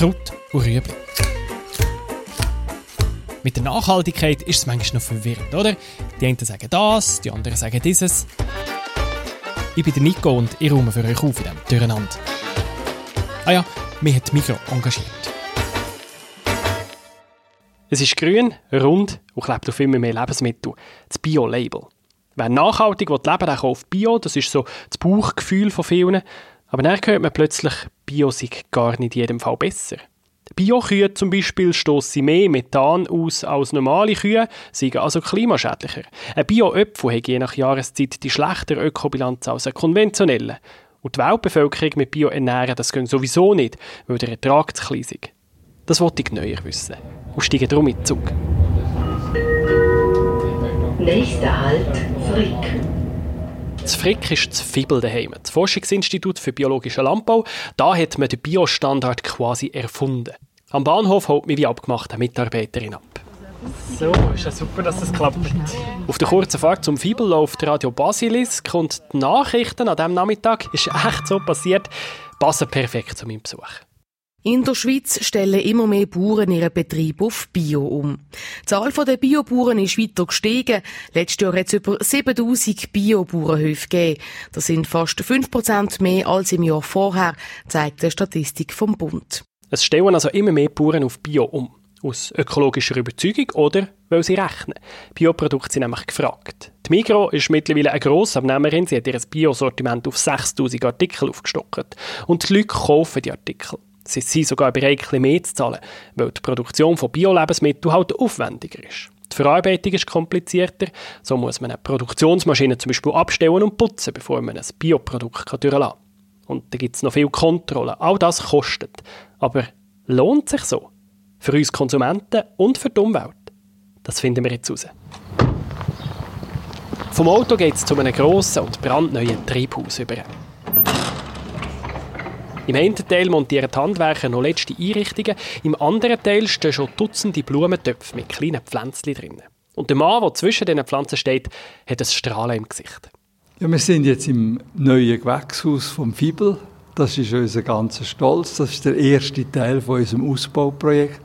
Kraut und Rüebli. Mit der Nachhaltigkeit ist es manchmal noch verwirrend, oder? Die einen sagen das, die anderen sagen dieses. Ich bin der Nico und ich räume für euch auf in diesem Durcheinander. Ah ja, mich hat Mikro engagiert. Es ist grün, rund und klebt auf immer mehr Lebensmittel. Das Bio-Label. Wer nachhaltig leben will, der kauft Bio. Das ist so das Bauchgefühl von vielen. Aber dann hört man plötzlich, Bio sei gar nicht in jedem Fall besser. Biokühe zum Beispiel stoßen mehr Methan aus als normale Kühe, sind also klimaschädlicher. Ein Bio-Öpfel hat je nach Jahreszeit die schlechtere Ökobilanz als ein konventioneller. Und die Weltbevölkerung mit Bio ernähren, das geht sowieso nicht, weil der Ertrag zu klein ist. Das wollte ich neuer wissen. Und steige darum in den Zug. Nächster Halt, Frick. Das Frick ist das Fibel daheim, das Forschungsinstitut für biologischen Landbau. Da hat man den Biostandard quasi erfunden. Am Bahnhof holt mich wie abgemacht eine Mitarbeiterin ab. So, ist ja super, dass das klappt. Auf der kurzen Fahrt zum Fibel läuft Radio Basilisk und die Nachrichten an diesem Nachmittag ist echt so passiert, passen perfekt zu meinem Besuch. In der Schweiz stellen immer mehr Bauern ihren Betrieb auf Bio um. Die Zahl der Biobauern ist weiter gestiegen. Letztes Jahr hat es über 7000 Biobauernhöfe gegeben. Das sind fast 5% mehr als im Jahr vorher, zeigt die Statistik vom Bund. Es stellen also immer mehr Bauern auf Bio um. Aus ökologischer Überzeugung oder weil sie rechnen. Bioprodukte sind nämlich gefragt. Die Migro ist mittlerweile eine grosse Abnehmerin. Sie hat ihr Biosortiment auf 6000 Artikel aufgestockt. Und die Leute kaufen die Artikel. Sie sind sogar bereit, etwas mehr zu zahlen, weil die Produktion von Bio-Lebensmitteln halt aufwendiger ist. Die Verarbeitung ist komplizierter, so muss man eine Produktionsmaschine zum Beispiel abstellen und putzen, bevor man ein Bioprodukt durchlassen kann. Und da gibt es noch viel Kontrolle. All das kostet. Aber lohnt sich so? Für uns Konsumenten und für die Umwelt? Das finden wir jetzt raus. Vom Auto geht es zu einem grossen und brandneuen Treibhaus über. Im einen Teil montieren die Handwerker noch letzte Einrichtungen, im anderen Teil stehen schon Dutzende Blumentöpfe mit kleinen Pflänzchen drin. Und der Mann, der zwischen diesen Pflanzen steht, hat ein Strahlen im Gesicht. Ja, wir sind jetzt im neuen Gewächshaus vom Fibel. Das ist unser ganzer Stolz. Das ist der erste Teil von unserem Ausbauprojekt.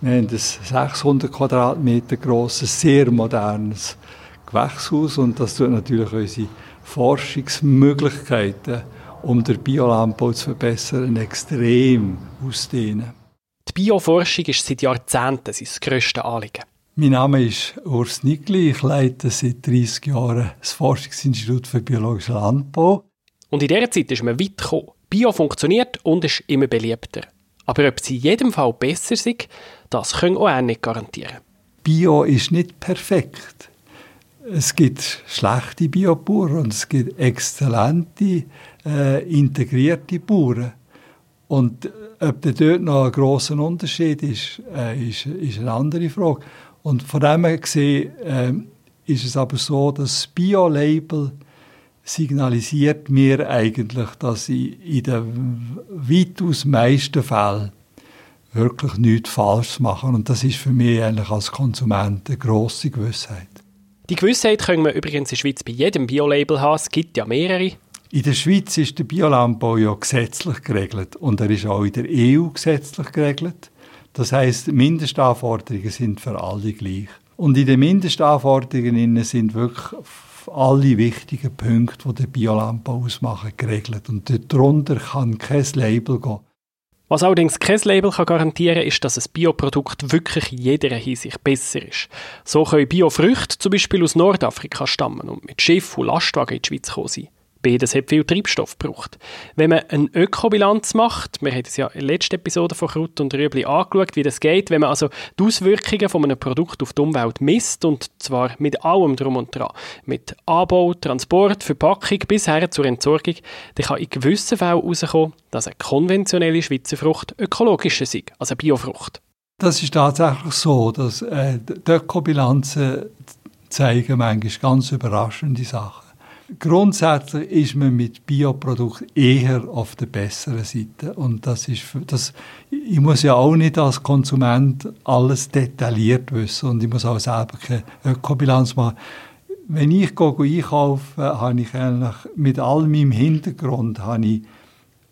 Wir haben ein 600 Quadratmeter grosses, sehr modernes Gewächshaus und das tut natürlich unsere Forschungsmöglichkeiten um den Biolandbau zu verbessern, extrem ausdehnen. Die Bioforschung ist seit Jahrzehnten sein grösstes Anliegen. Mein Name ist Urs Nigli. Ich leite seit 30 Jahren das Forschungsinstitut für biologischen Landbau. Und in dieser Zeit ist man weit gekommen. Bio funktioniert und ist immer beliebter. Aber ob sie in jedem Fall besser sind, das können auch nicht garantieren. Bio ist nicht perfekt. Es gibt schlechte Biobauern und es gibt exzellente äh, integrierte Bauern. Und äh, ob da dort noch ein grosser Unterschied ist, äh, ist, ist, eine andere Frage. Und von dem her gesehen äh, ist es aber so, dass das Bio-Label signalisiert mir eigentlich, dass ich in den weitaus meisten Fällen wirklich nichts falsch mache. Und das ist für mich eigentlich als Konsument eine grosse Gewissheit. Die Gewissheit können wir übrigens in der Schweiz bei jedem Bio-Label haben. Es gibt ja mehrere. In der Schweiz ist der Biolandbau ja gesetzlich geregelt und er ist auch in der EU gesetzlich geregelt. Das heißt, Mindestanforderungen sind für alle gleich. Und in den Mindestanforderungen sind wirklich alle wichtigen Punkte, die den Biolandbau ausmachen, geregelt. Und darunter kann kein Label gehen. Was allerdings kein Label kann garantieren kann, ist, dass ein Bioprodukt wirklich in jeder Hinsicht besser ist. So können Biofrüchte zum Beispiel aus Nordafrika stammen und mit Schiff und Lastwagen in die Schweiz kommen sein. Beides hat viel Treibstoff gebraucht. Wenn man eine Ökobilanz macht, wir haben es ja in der letzten Episode von Kraut und Rüebli angeschaut, wie das geht, wenn man also die Auswirkungen von einem Produkt auf die Umwelt misst und zwar mit allem drum und dran, mit Anbau, Transport, Verpackung bis her zur Entsorgung, dann kann in gewissen Fällen herauskommen, dass eine konventionelle Schweizer Frucht ökologischer ist als eine Biofrucht. Das ist tatsächlich so, dass äh, die Ökobilanzen zeigen manchmal ganz überraschende Sachen. Grundsätzlich ist man mit Bioprodukten eher auf der besseren Seite. Und das ist, das, ich muss ja auch nicht als Konsument alles detailliert wissen und ich muss auch selber keine Ökobilanz machen. Wenn ich einkaufe, habe ich eigentlich mit all meinem Hintergrund habe ich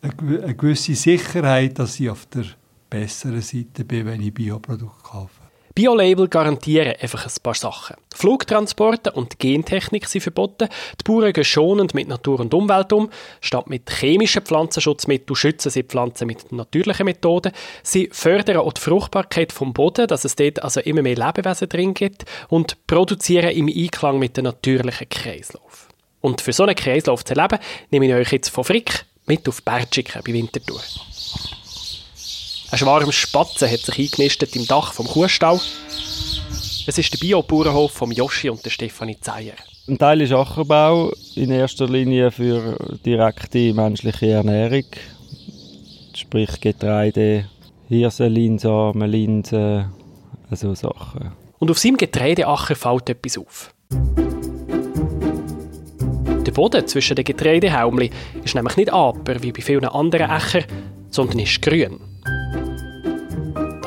eine gewisse Sicherheit, dass ich auf der besseren Seite bin, wenn ich Bioprodukte kaufe. Biolabel garantieren einfach ein paar Sachen. Flugtransporte und Gentechnik sind verboten. Die Bauern gehen schonend mit Natur und Umwelt um. Statt mit chemischen Pflanzenschutzmitteln schützen sie Pflanzen mit natürlichen Methoden. Sie fördern auch die Fruchtbarkeit vom Boden, dass es dort also immer mehr Lebewesen drin gibt und produzieren im Einklang mit dem natürlichen Kreislauf. Und für so einen Kreislauf zu erleben, nehme ich euch jetzt von Frick mit auf Bergschicken bei Winterthur. Ein Schwarm Spatzen hat sich eingenistet im Dach vom Kuhstall. Es ist der Biobauernhof von Joshi und der Stefanie Zeyer. Ein Teil ist Ackerbau, in erster Linie für direkte menschliche Ernährung. Sprich Getreide, Hirse, Linsamen, Linsen, also Sachen. Und auf seinem Getreideacher fällt etwas auf. Der Boden zwischen den Getreidehaumli ist nämlich nicht aper wie bei vielen anderen Ächern, sondern ist grün.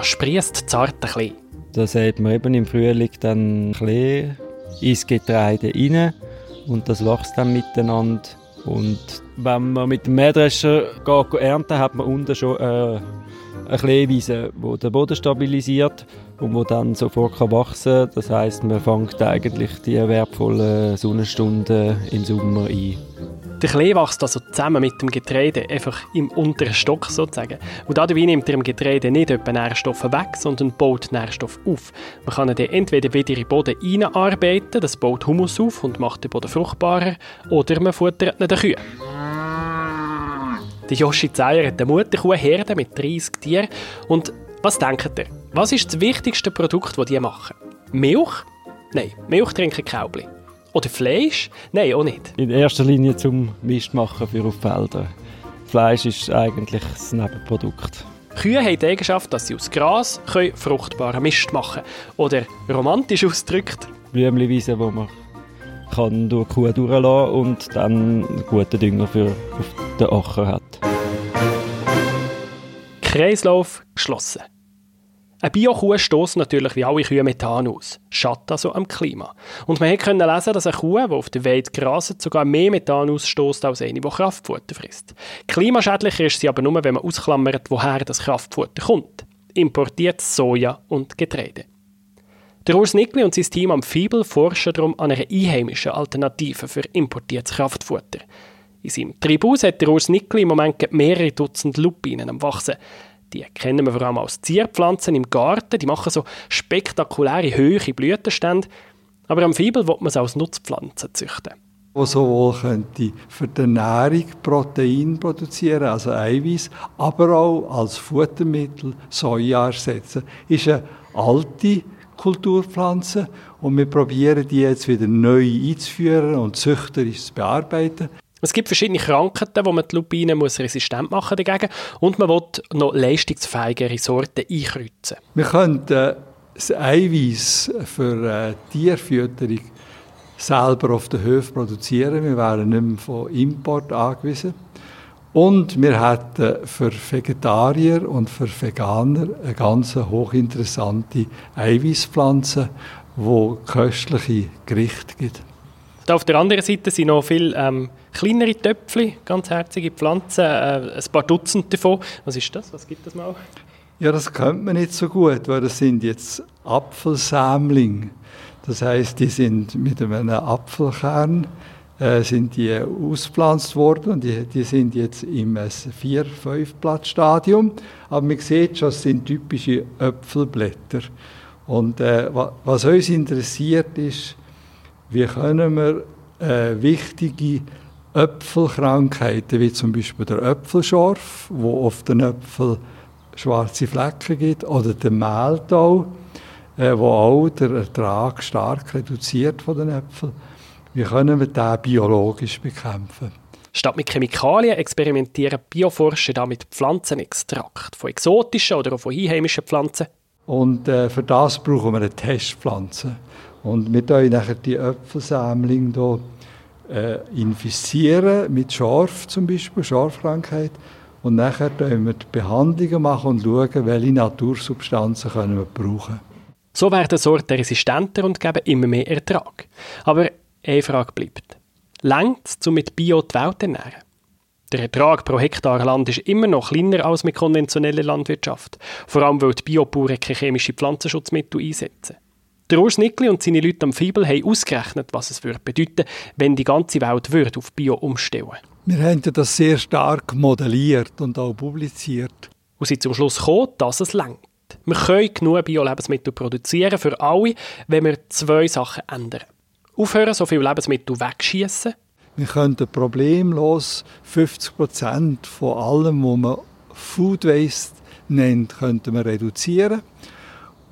Das sprießt zart ein bisschen. Da sieht man eben im Frühling dann Klee ins Getreide rein und das wächst dann miteinander. Und wenn man mit dem Mähdrescher geht, ernten hat man unten schon äh, eine Kleewiese, die den Boden stabilisiert und wo dann sofort wachsen kann. Das heißt, man fängt eigentlich die wertvollen Sonnenstunden im Sommer ein. Der Klee wächst also zusammen mit dem Getreide, einfach im unteren Stock sozusagen. Und dabei nimmt er im Getreide nicht etwa Nährstoffe weg, sondern baut Nährstoffe auf. Man kann dann entweder wieder in den Boden einarbeiten, das baut Humus auf und macht den Boden fruchtbarer, oder man futtert ihn den Kühen. Der Joshi Zeyer hat eine Mutterkuhherde mit 30 Tieren. Und was denkt ihr? Was ist das wichtigste Produkt, das die machen? Milch? Nein, Milch trinken Kaubli. Oder Fleisch? Nein, auch nicht. In erster Linie zum Mist machen für auf Feldern. Fleisch ist eigentlich das Nebenprodukt. Kühe haben die Eigenschaft, dass sie aus Gras können fruchtbaren Mist machen können. Oder romantisch ausgedrückt. Blümchenwiese, wo man kann durch die Kuh durchlassen und dann einen guten Dünger für auf den Acker hat. Kreislauf geschlossen. Eine Bio-Kuh stößt natürlich wie alle Kühe Methan aus, schadet also am Klima. Und man konnte lesen, dass eine Kuh, die auf der Weide graset, sogar mehr Methan ausstößt als eine, die Kraftfutter frisst. Klimaschädlicher ist sie aber nur, wenn man ausklammert, woher das Kraftfutter kommt. Importiert Soja und Getreide. Der Urs Nickli und sein Team am Fibel forschen darum an einer einheimischen Alternative für importiertes Kraftfutter. In seinem Tribus hat der Urs Nickli im Moment mehrere Dutzend Lupinen am Wachsen. Die kennen wir vor allem als Zierpflanzen im Garten. Die machen so spektakuläre, hohe Blütenstände. Aber am Fibel wird man es als Nutzpflanzen züchten. Wo sowohl könnte für die Ernährung Protein produzieren, also Eiweiß, aber auch als Futtermittel Soja ersetzen. Ist eine alte Kulturpflanze und wir probieren die jetzt wieder neu einzuführen und züchterisch zu bearbeiten. Es gibt verschiedene Krankheiten, wo man die Lupinen muss resistent machen dagegen und man will noch leistungsfähigere Sorten einkreuzen. Wir könnten das Eiweiß für äh, Tierfütterung selber auf den Höfen produzieren. Wir wären nicht mehr von Import angewiesen. Und wir hätten für Vegetarier und für Veganer eine ganz hochinteressante Eiweißpflanze, die köstliche Gerichte gibt. Auf der anderen Seite sind noch viele ähm, kleinere Töpfchen, ganz herzige Pflanzen, äh, ein paar Dutzend davon. Was ist das? Was gibt das mal? Ja, das kennt man nicht so gut, weil das sind jetzt Apfelsämlinge. Das heißt, die sind mit einem Apfelkern äh, sind die auspflanzt worden und die, die sind jetzt im 4-5-Blatt-Stadium. Aber man sieht schon, es sind typische Äpfelblätter. Und äh, was uns interessiert ist, wie können wir äh, wichtige Äpfelkrankheiten, wie zum Beispiel der Äpfelschorf, wo auf den Äpfeln schwarze Flecken gibt, oder der Mehltau, äh, wo auch der Ertrag stark reduziert von den Äpfeln. Wie können wir den biologisch bekämpfen? Statt mit Chemikalien experimentieren Bioforscher da mit Pflanzenextrakt von exotischen oder auch von einheimischen Pflanzen. Und äh, für das brauchen wir eine Testpflanze. Und wir tun nachher die Äpfelsammlung hier äh, infizieren mit Schorf zum Beispiel, Schorfkrankheit. Und nachher tun wir die Behandlungen machen und schauen, welche Natursubstanzen können wir brauchen. So werden Sorten resistenter und geben immer mehr Ertrag. Aber eine Frage bleibt. Längt es, um mit Bio die Welt ernähren? Der Ertrag pro Hektar Land ist immer noch kleiner als mit konventioneller Landwirtschaft. Vor allem, weil die Biobauern keine chemischen Pflanzenschutzmittel einsetzen. Der Urs Nickli und seine Leute am Fibel haben ausgerechnet, was es würde bedeuten wenn die ganze Welt würde auf Bio umstellen Wir haben das sehr stark modelliert und auch publiziert. Und sind zum Schluss gekommen, dass es längt. Wir können genug Bio-Lebensmittel produzieren für alle, wenn wir zwei Sachen ändern. Aufhören, so viele Lebensmittel wegschießen wir könnten problemlos 50 Prozent von allem, was man Food Waste nennt, könnten wir reduzieren.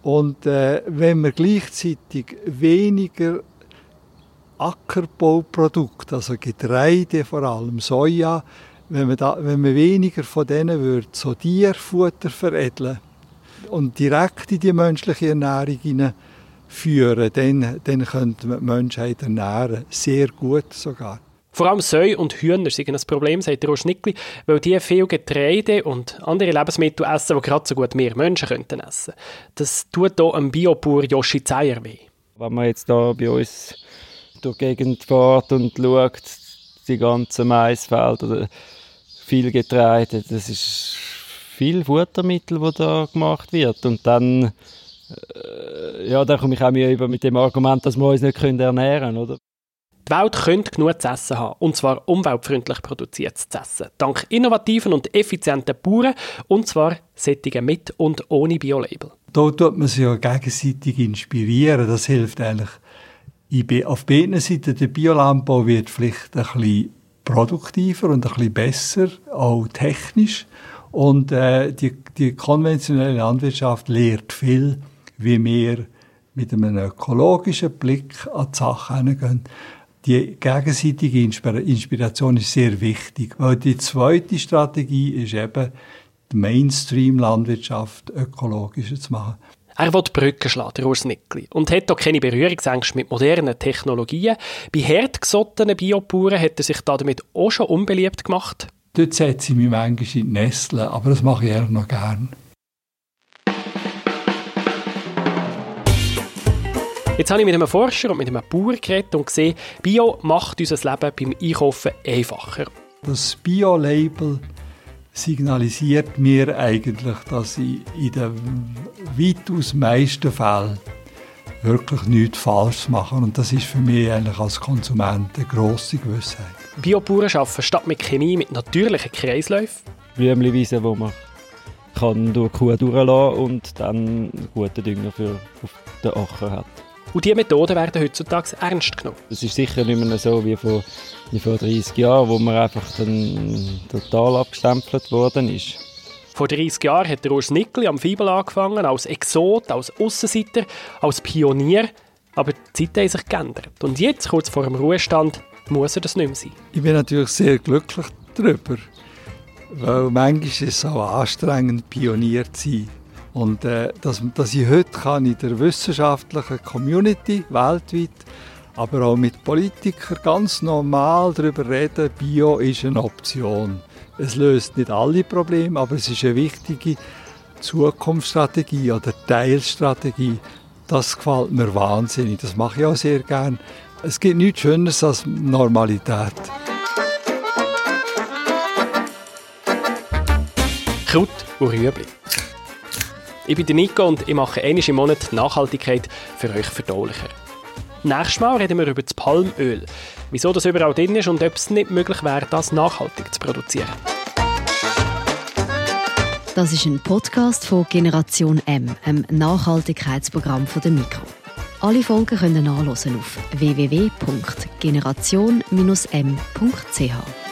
Und äh, wenn wir gleichzeitig weniger Ackerbauprodukte, also Getreide, vor allem Soja, wenn man, da, wenn man weniger von denen würde, so Tierfutter veredeln und direkt in die menschliche Ernährung führen, dann, dann könnte man die Menschheit ernähren. Sehr gut sogar. Vor allem Säu und Hühner sind ein Problem, sagt der Schnickli, weil die viel Getreide und andere Lebensmittel essen, die gerade so gut wir Menschen könnten essen. Das tut hier einem Biobauer Joshi Zeyer weh. Wenn man jetzt hier bei uns durch die Gegend fährt und schaut, die ganzen Maisfelder, viel Getreide, das ist viel Futtermittel, das da gemacht wird. Und dann, äh, ja, da komme ich auch über mit dem Argument, dass wir uns nicht ernähren können, oder? Die Welt könnte genug zu essen haben, und zwar umweltfreundlich produziertes essen. Dank innovativen und effizienten Bauern, und zwar sättigen mit und ohne Biolabel. Da tut man sich ja gegenseitig inspirieren. Das hilft eigentlich. Auf beiden Seiten der Biolandbau wird vielleicht ein bisschen produktiver und ein bisschen besser, auch technisch. Und äh, die, die konventionelle Landwirtschaft lehrt viel, wie wir mit einem ökologischen Blick an die Sache herangehen die gegenseitige Inspiration ist sehr wichtig, weil die zweite Strategie ist eben, die Mainstream-Landwirtschaft ökologischer zu machen. Er will Brücken schlagen, der Urs Nickli, und hat auch keine Berührungsängste mit modernen Technologien. Bei hartgesottenen Biobauern hat er sich damit auch schon unbeliebt gemacht. Dort setze ich mich manchmal in die Nestle, aber das mache ich eigentlich noch gerne. Jetzt habe ich mit einem Forscher und mit einem Bauer geredet und gesehen, Bio macht unser Leben beim Einkaufen einfacher. Das Bio-Label signalisiert mir eigentlich, dass ich in den weitaus meisten Fällen wirklich nichts falsch mache. Und das ist für mich eigentlich als Konsument eine grosse Gewissheit. Biobauern arbeiten statt mit Chemie mit natürlichen Kreisläufen. Blümchenwiese, wo man kann durch die Kuh durchlassen und dann guten Dünger für auf den Acker hat. Und diese Methoden werden heutzutage ernst genommen. Es ist sicher nicht mehr so wie vor, wie vor 30 Jahren, wo man einfach dann total abgestempelt worden ist. Vor 30 Jahren hat der Urs Nickli am Fibel angefangen, als Exot, als Aussenseiter, als Pionier. Aber die Zeiten haben sich geändert. Und jetzt, kurz vor dem Ruhestand, muss er das nicht mehr sein. Ich bin natürlich sehr glücklich darüber, weil manchmal ist es so anstrengend, Pionier zu sein. Und äh, dass, dass ich heute kann in der wissenschaftlichen Community weltweit, aber auch mit Politikern ganz normal darüber reden, Bio ist eine Option. Es löst nicht alle Probleme, aber es ist eine wichtige Zukunftsstrategie oder Teilstrategie. Das gefällt mir wahnsinnig. Das mache ich auch sehr gern. Es gibt nichts Schöneres als Normalität. Kraut und Rüebli. Ich bin Nico und ich mache einmal im Monat Nachhaltigkeit für euch verdaulicher. Nächstes Mal reden wir über das Palmöl, wieso das überall drin ist und ob es nicht möglich wäre, das nachhaltig zu produzieren. Das ist ein Podcast von Generation M, einem Nachhaltigkeitsprogramm von der Mikro. Alle Folgen können nachlesen auf www.generation-m.ch.